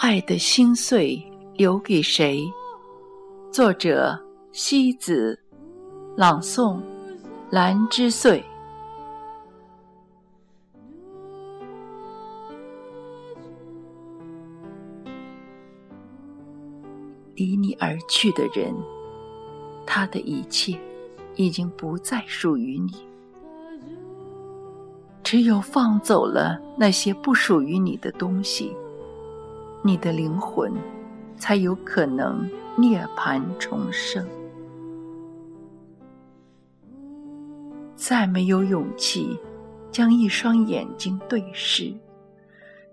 爱的心碎留给谁？作者：西子，朗诵：兰之岁。离你而去的人，他的一切已经不再属于你。只有放走了那些不属于你的东西，你的灵魂才有可能涅槃重生。再没有勇气将一双眼睛对视，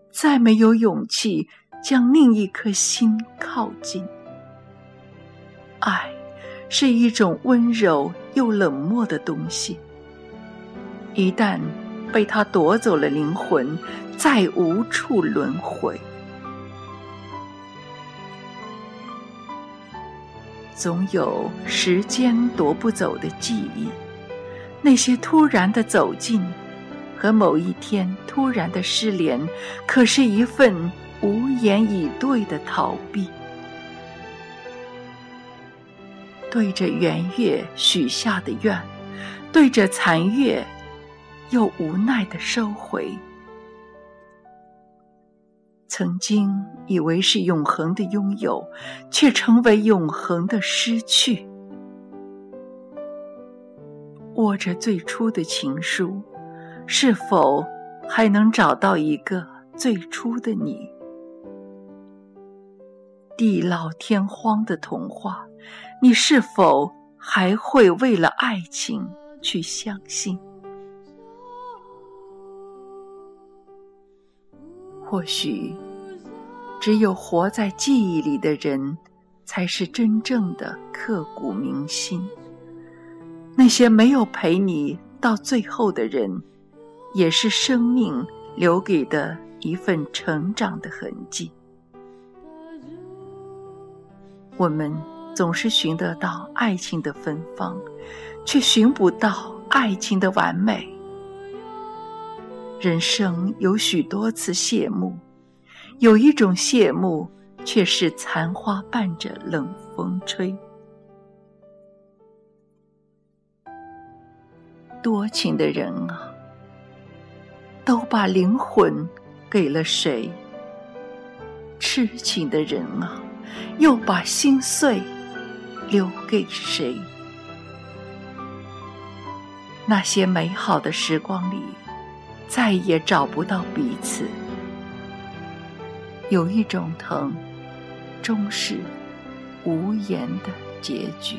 再没有勇气将另一颗心靠近。爱是一种温柔又冷漠的东西，一旦。被他夺走了灵魂，再无处轮回。总有时间夺不走的记忆，那些突然的走近，和某一天突然的失联，可是一份无言以对的逃避。对着圆月许下的愿，对着残月。又无奈的收回。曾经以为是永恒的拥有，却成为永恒的失去。握着最初的情书，是否还能找到一个最初的你？地老天荒的童话，你是否还会为了爱情去相信？或许，只有活在记忆里的人，才是真正的刻骨铭心。那些没有陪你到最后的人，也是生命留给的一份成长的痕迹。我们总是寻得到爱情的芬芳，却寻不到爱情的完美。人生有许多次谢幕，有一种谢幕却是残花伴着冷风吹。多情的人啊，都把灵魂给了谁？痴情的人啊，又把心碎留给谁？那些美好的时光里。再也找不到彼此，有一种疼，终是无言的结局。